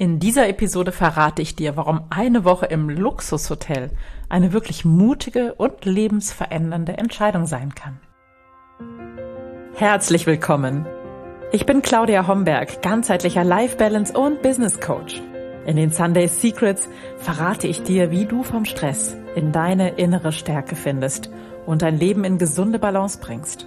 In dieser Episode verrate ich dir, warum eine Woche im Luxushotel eine wirklich mutige und lebensverändernde Entscheidung sein kann. Herzlich willkommen. Ich bin Claudia Homberg, ganzheitlicher Life Balance und Business Coach. In den Sunday Secrets verrate ich dir, wie du vom Stress in deine innere Stärke findest und dein Leben in gesunde Balance bringst.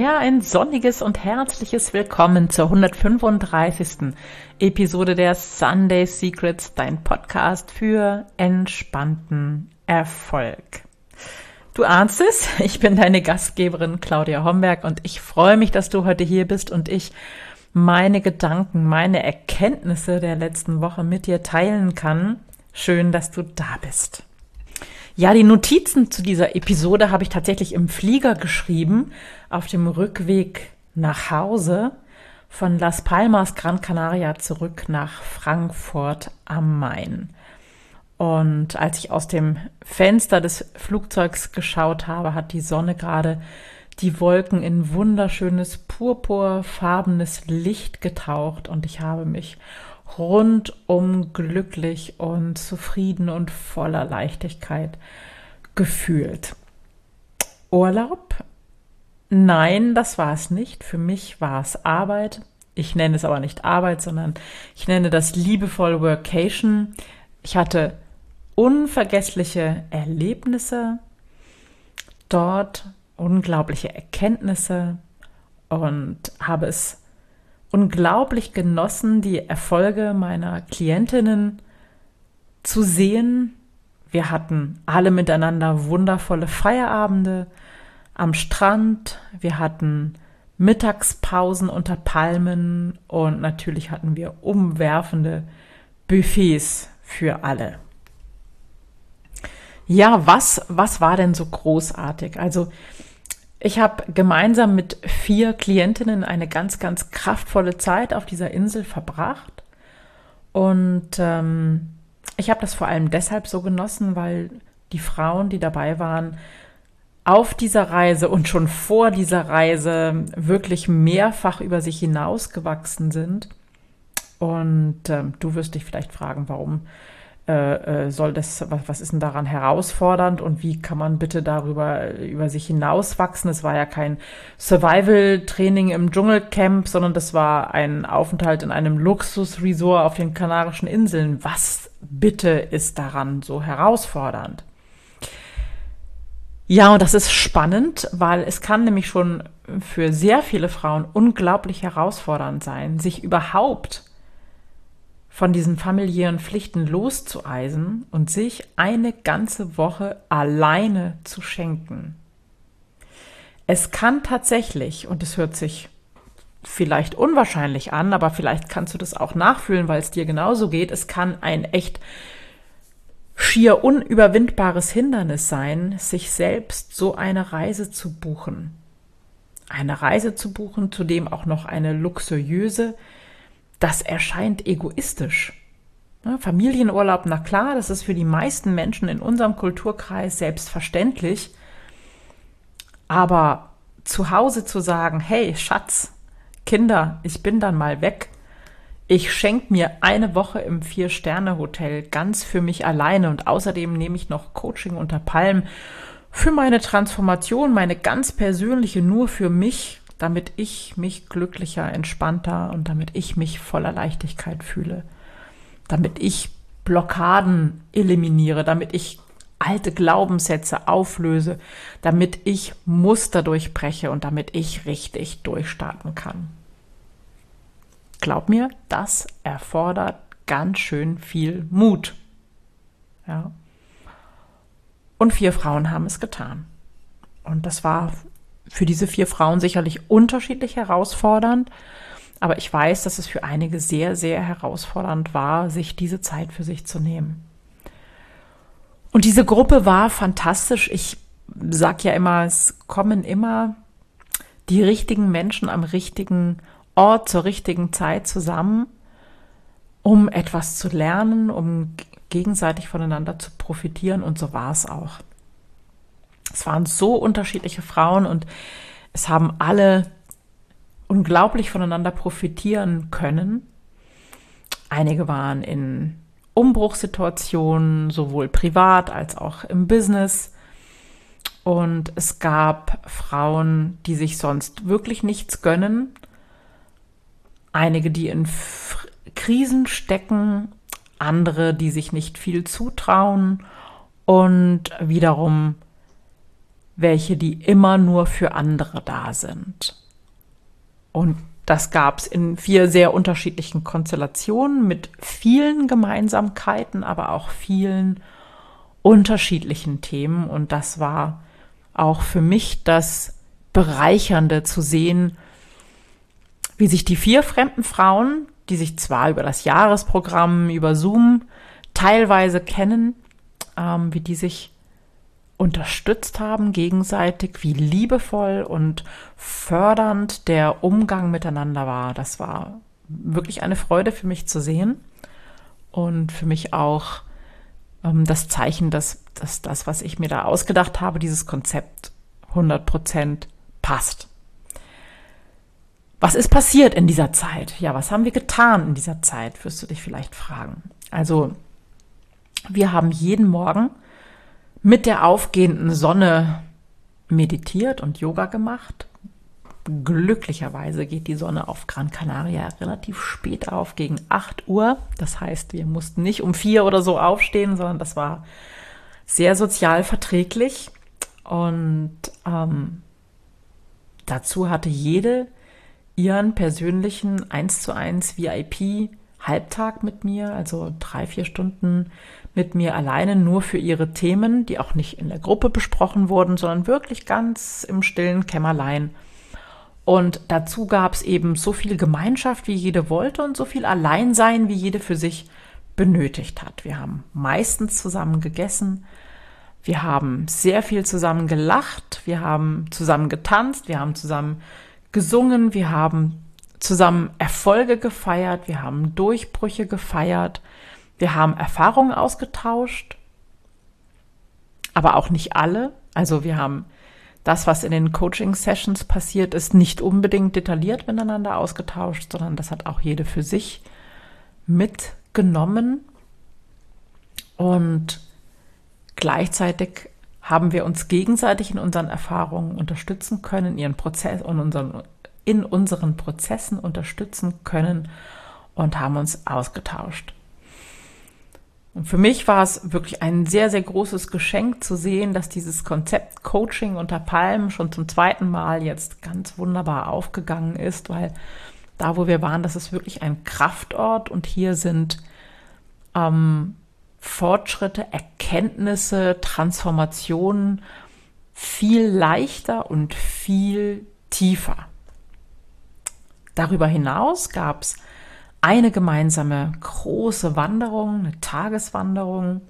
Ja, ein sonniges und herzliches Willkommen zur 135. Episode der Sunday Secrets, dein Podcast für entspannten Erfolg. Du ahnst es, ich bin deine Gastgeberin Claudia Homberg und ich freue mich, dass du heute hier bist und ich meine Gedanken, meine Erkenntnisse der letzten Woche mit dir teilen kann. Schön, dass du da bist. Ja, die Notizen zu dieser Episode habe ich tatsächlich im Flieger geschrieben, auf dem Rückweg nach Hause von Las Palmas, Gran Canaria, zurück nach Frankfurt am Main. Und als ich aus dem Fenster des Flugzeugs geschaut habe, hat die Sonne gerade die Wolken in wunderschönes purpurfarbenes Licht getaucht und ich habe mich rundum glücklich und zufrieden und voller Leichtigkeit gefühlt. Urlaub? Nein, das war es nicht. Für mich war es Arbeit. Ich nenne es aber nicht Arbeit, sondern ich nenne das liebevoll Workation. Ich hatte unvergessliche Erlebnisse dort, unglaubliche Erkenntnisse und habe es unglaublich genossen, die Erfolge meiner Klientinnen zu sehen. Wir hatten alle miteinander wundervolle Feierabende am Strand. Wir hatten Mittagspausen unter Palmen und natürlich hatten wir umwerfende Buffets für alle. Ja, was, was war denn so großartig? Also, ich habe gemeinsam mit vier Klientinnen eine ganz, ganz kraftvolle Zeit auf dieser Insel verbracht. Und ähm, ich habe das vor allem deshalb so genossen, weil die Frauen, die dabei waren, auf dieser Reise und schon vor dieser Reise wirklich mehrfach über sich hinausgewachsen sind. Und ähm, du wirst dich vielleicht fragen, warum äh, äh, soll das, was, was ist denn daran herausfordernd und wie kann man bitte darüber über sich hinauswachsen? Es war ja kein Survival-Training im Dschungelcamp, sondern das war ein Aufenthalt in einem Luxusresort auf den Kanarischen Inseln. Was bitte ist daran so herausfordernd? Ja, und das ist spannend, weil es kann nämlich schon für sehr viele Frauen unglaublich herausfordernd sein, sich überhaupt von diesen familiären Pflichten loszueisen und sich eine ganze Woche alleine zu schenken. Es kann tatsächlich, und es hört sich vielleicht unwahrscheinlich an, aber vielleicht kannst du das auch nachfühlen, weil es dir genauso geht, es kann ein echt schier unüberwindbares Hindernis sein, sich selbst so eine Reise zu buchen. Eine Reise zu buchen, zudem auch noch eine luxuriöse, das erscheint egoistisch. Familienurlaub, na klar, das ist für die meisten Menschen in unserem Kulturkreis selbstverständlich. Aber zu Hause zu sagen, hey Schatz, Kinder, ich bin dann mal weg. Ich schenke mir eine Woche im Vier-Sterne-Hotel ganz für mich alleine und außerdem nehme ich noch Coaching unter Palmen für meine Transformation, meine ganz persönliche nur für mich damit ich mich glücklicher, entspannter und damit ich mich voller Leichtigkeit fühle, damit ich Blockaden eliminiere, damit ich alte Glaubenssätze auflöse, damit ich Muster durchbreche und damit ich richtig durchstarten kann. Glaub mir, das erfordert ganz schön viel Mut. Ja. Und vier Frauen haben es getan. Und das war für diese vier Frauen sicherlich unterschiedlich herausfordernd. Aber ich weiß, dass es für einige sehr, sehr herausfordernd war, sich diese Zeit für sich zu nehmen. Und diese Gruppe war fantastisch. Ich sag ja immer, es kommen immer die richtigen Menschen am richtigen Ort zur richtigen Zeit zusammen, um etwas zu lernen, um gegenseitig voneinander zu profitieren und so war es auch. Es waren so unterschiedliche Frauen und es haben alle unglaublich voneinander profitieren können. Einige waren in Umbruchssituationen, sowohl privat als auch im Business. Und es gab Frauen, die sich sonst wirklich nichts gönnen. Einige, die in F Krisen stecken, andere, die sich nicht viel zutrauen und wiederum welche, die immer nur für andere da sind. Und das gab es in vier sehr unterschiedlichen Konstellationen mit vielen Gemeinsamkeiten, aber auch vielen unterschiedlichen Themen. Und das war auch für mich das Bereichernde zu sehen, wie sich die vier fremden Frauen, die sich zwar über das Jahresprogramm, über Zoom teilweise kennen, ähm, wie die sich unterstützt haben gegenseitig, wie liebevoll und fördernd der Umgang miteinander war. Das war wirklich eine Freude für mich zu sehen und für mich auch ähm, das Zeichen, dass, dass das, was ich mir da ausgedacht habe, dieses Konzept 100 Prozent passt. Was ist passiert in dieser Zeit? Ja, was haben wir getan in dieser Zeit, wirst du dich vielleicht fragen. Also, wir haben jeden Morgen mit der aufgehenden Sonne meditiert und Yoga gemacht. Glücklicherweise geht die Sonne auf Gran Canaria relativ spät auf, gegen 8 Uhr. Das heißt, wir mussten nicht um vier oder so aufstehen, sondern das war sehr sozial verträglich. Und ähm, dazu hatte jede ihren persönlichen 1 zu 1 VIP Halbtag mit mir, also drei, vier Stunden mit mir alleine nur für ihre Themen, die auch nicht in der Gruppe besprochen wurden, sondern wirklich ganz im stillen Kämmerlein. Und dazu gab es eben so viel Gemeinschaft, wie jede wollte und so viel Alleinsein, wie jede für sich benötigt hat. Wir haben meistens zusammen gegessen, wir haben sehr viel zusammen gelacht, wir haben zusammen getanzt, wir haben zusammen gesungen, wir haben zusammen Erfolge gefeiert, wir haben Durchbrüche gefeiert, wir haben Erfahrungen ausgetauscht, aber auch nicht alle. Also wir haben das, was in den Coaching-Sessions passiert ist, nicht unbedingt detailliert miteinander ausgetauscht, sondern das hat auch jede für sich mitgenommen. Und gleichzeitig haben wir uns gegenseitig in unseren Erfahrungen unterstützen können, ihren Prozess und unseren, in unseren Prozessen unterstützen können und haben uns ausgetauscht. Und für mich war es wirklich ein sehr, sehr großes Geschenk zu sehen, dass dieses Konzept Coaching unter Palmen schon zum zweiten Mal jetzt ganz wunderbar aufgegangen ist, weil da, wo wir waren, das ist wirklich ein Kraftort und hier sind ähm, Fortschritte, Erkenntnisse, Transformationen viel leichter und viel tiefer. Darüber hinaus gab es eine gemeinsame große Wanderung, eine Tageswanderung.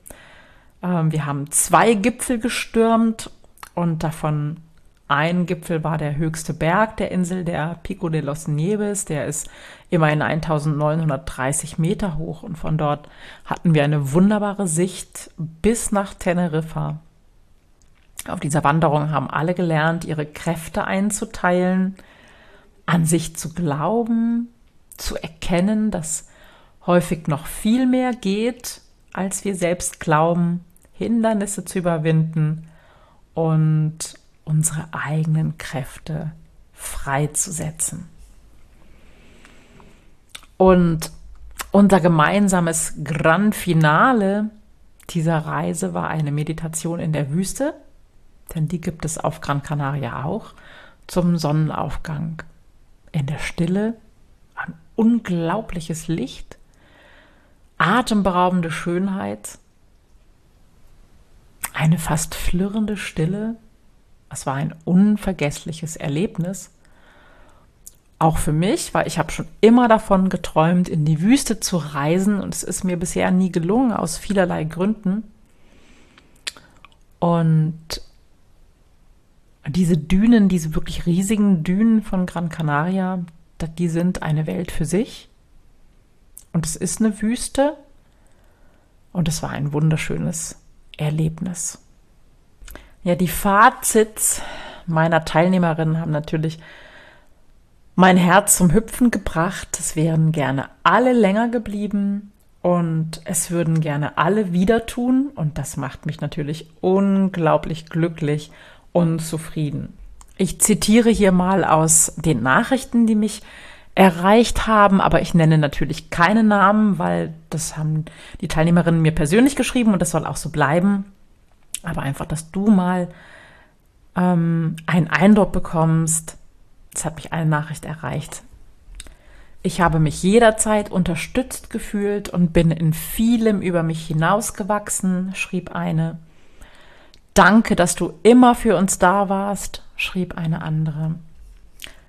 Ähm, wir haben zwei Gipfel gestürmt und davon ein Gipfel war der höchste Berg der Insel, der Pico de los Nieves. Der ist immerhin 1930 Meter hoch und von dort hatten wir eine wunderbare Sicht bis nach Teneriffa. Auf dieser Wanderung haben alle gelernt, ihre Kräfte einzuteilen, an sich zu glauben, zu erkennen, dass häufig noch viel mehr geht, als wir selbst glauben, Hindernisse zu überwinden und unsere eigenen Kräfte freizusetzen. Und unser gemeinsames Grand Finale dieser Reise war eine Meditation in der Wüste, denn die gibt es auf Gran Canaria auch, zum Sonnenaufgang in der Stille ein unglaubliches Licht, atemberaubende Schönheit, eine fast flirrende Stille. Es war ein unvergessliches Erlebnis. Auch für mich, weil ich habe schon immer davon geträumt, in die Wüste zu reisen und es ist mir bisher nie gelungen aus vielerlei Gründen. Und diese Dünen, diese wirklich riesigen Dünen von Gran Canaria, die sind eine Welt für sich. Und es ist eine Wüste. Und es war ein wunderschönes Erlebnis. Ja, die Fazits meiner Teilnehmerinnen haben natürlich mein Herz zum Hüpfen gebracht. Es wären gerne alle länger geblieben und es würden gerne alle wieder tun. Und das macht mich natürlich unglaublich glücklich und zufrieden. Ich zitiere hier mal aus den Nachrichten, die mich erreicht haben, aber ich nenne natürlich keine Namen, weil das haben die Teilnehmerinnen mir persönlich geschrieben und das soll auch so bleiben. Aber einfach, dass du mal ähm, einen Eindruck bekommst. Es hat mich eine Nachricht erreicht. Ich habe mich jederzeit unterstützt gefühlt und bin in vielem über mich hinausgewachsen, schrieb eine. Danke, dass du immer für uns da warst, schrieb eine andere.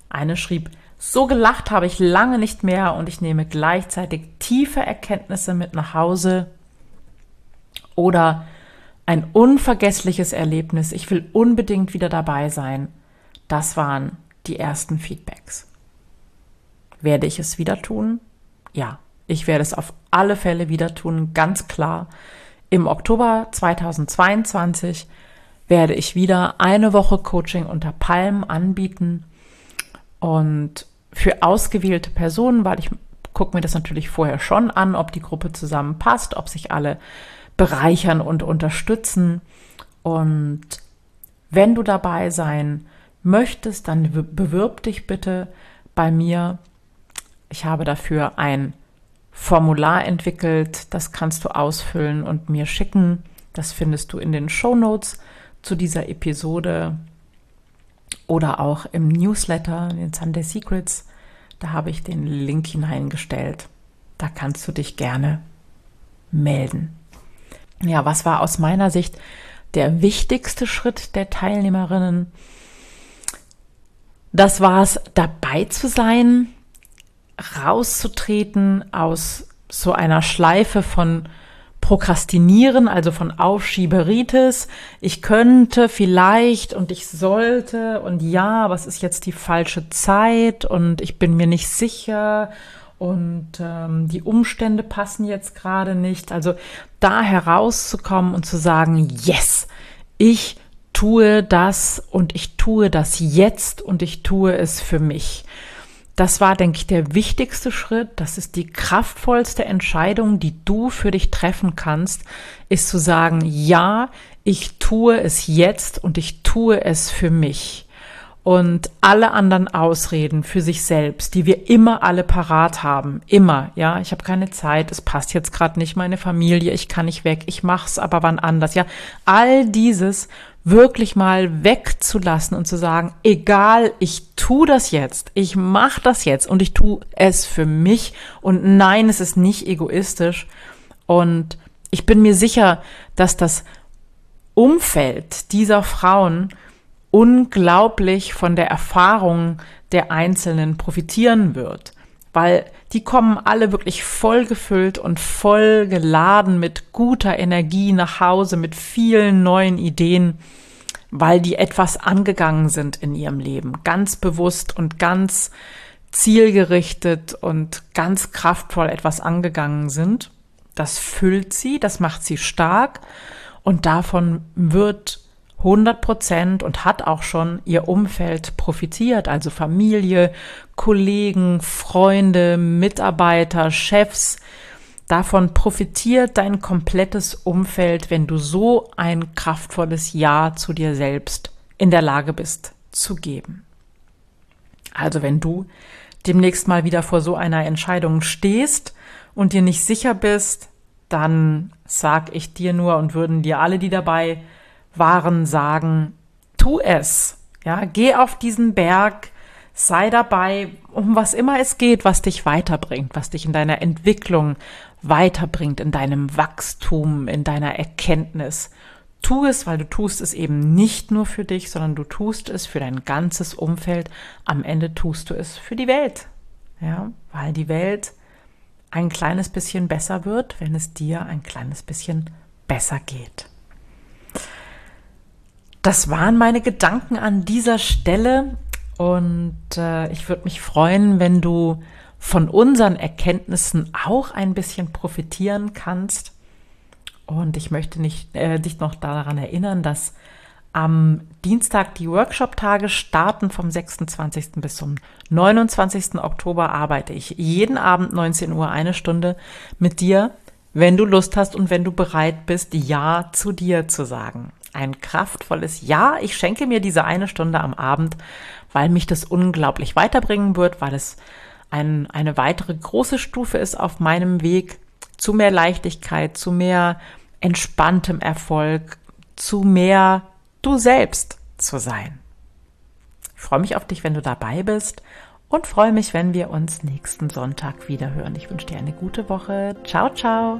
Eine schrieb, so gelacht habe ich lange nicht mehr und ich nehme gleichzeitig tiefe Erkenntnisse mit nach Hause. Oder ein unvergessliches Erlebnis. Ich will unbedingt wieder dabei sein. Das waren die ersten Feedbacks. Werde ich es wieder tun? Ja, ich werde es auf alle Fälle wieder tun, ganz klar. Im Oktober 2022 werde ich wieder eine Woche Coaching unter Palmen anbieten und für ausgewählte Personen, weil ich gucke mir das natürlich vorher schon an, ob die Gruppe zusammenpasst, ob sich alle bereichern und unterstützen. Und wenn du dabei sein möchtest, dann bewirb dich bitte bei mir. Ich habe dafür ein Formular entwickelt, das kannst du ausfüllen und mir schicken. Das findest du in den Show Notes zu dieser Episode oder auch im Newsletter, in den Sunday Secrets. Da habe ich den Link hineingestellt. Da kannst du dich gerne melden. Ja, was war aus meiner Sicht der wichtigste Schritt der Teilnehmerinnen? Das war es, dabei zu sein, rauszutreten aus so einer Schleife von Prokrastinieren, also von Aufschieberitis. Ich könnte vielleicht und ich sollte und ja, was ist jetzt die falsche Zeit und ich bin mir nicht sicher und ähm, die Umstände passen jetzt gerade nicht. Also da herauszukommen und zu sagen, yes, ich tue das und ich tue das jetzt und ich tue es für mich. Das war, denke ich, der wichtigste Schritt. Das ist die kraftvollste Entscheidung, die du für dich treffen kannst, ist zu sagen, ja, ich tue es jetzt und ich tue es für mich und alle anderen Ausreden für sich selbst, die wir immer alle parat haben, immer, ja, ich habe keine Zeit, es passt jetzt gerade nicht meine Familie, ich kann nicht weg, ich mach's aber wann anders, ja, all dieses wirklich mal wegzulassen und zu sagen, egal, ich tu das jetzt, ich mach das jetzt und ich tu es für mich und nein, es ist nicht egoistisch. Und ich bin mir sicher, dass das Umfeld dieser Frauen unglaublich von der Erfahrung der Einzelnen profitieren wird, weil die kommen alle wirklich voll gefüllt und voll geladen mit guter Energie nach Hause, mit vielen neuen Ideen, weil die etwas angegangen sind in ihrem Leben, ganz bewusst und ganz zielgerichtet und ganz kraftvoll etwas angegangen sind. Das füllt sie, das macht sie stark und davon wird 100 Prozent und hat auch schon ihr Umfeld profitiert, also Familie, Kollegen, Freunde, Mitarbeiter, Chefs. Davon profitiert dein komplettes Umfeld, wenn du so ein kraftvolles Ja zu dir selbst in der Lage bist zu geben. Also wenn du demnächst mal wieder vor so einer Entscheidung stehst und dir nicht sicher bist, dann sag ich dir nur und würden dir alle, die dabei waren, sagen, tu es. Ja, geh auf diesen Berg, sei dabei, um was immer es geht, was dich weiterbringt, was dich in deiner Entwicklung weiterbringt, in deinem Wachstum, in deiner Erkenntnis. Tu es, weil du tust es eben nicht nur für dich, sondern du tust es für dein ganzes Umfeld. Am Ende tust du es für die Welt. Ja, weil die Welt ein kleines bisschen besser wird, wenn es dir ein kleines bisschen besser geht. Das waren meine Gedanken an dieser Stelle und äh, ich würde mich freuen, wenn du von unseren Erkenntnissen auch ein bisschen profitieren kannst. Und ich möchte nicht, äh, dich noch daran erinnern, dass am Dienstag die Workshop-Tage starten vom 26. bis zum 29. Oktober arbeite ich jeden Abend 19 Uhr eine Stunde mit dir, wenn du Lust hast und wenn du bereit bist, Ja zu dir zu sagen. Ein kraftvolles Ja. Ich schenke mir diese eine Stunde am Abend, weil mich das unglaublich weiterbringen wird, weil es ein, eine weitere große Stufe ist auf meinem Weg zu mehr Leichtigkeit, zu mehr entspanntem Erfolg, zu mehr du selbst zu sein. Ich freue mich auf dich, wenn du dabei bist und freue mich, wenn wir uns nächsten Sonntag wieder hören. Ich wünsche dir eine gute Woche. Ciao, ciao.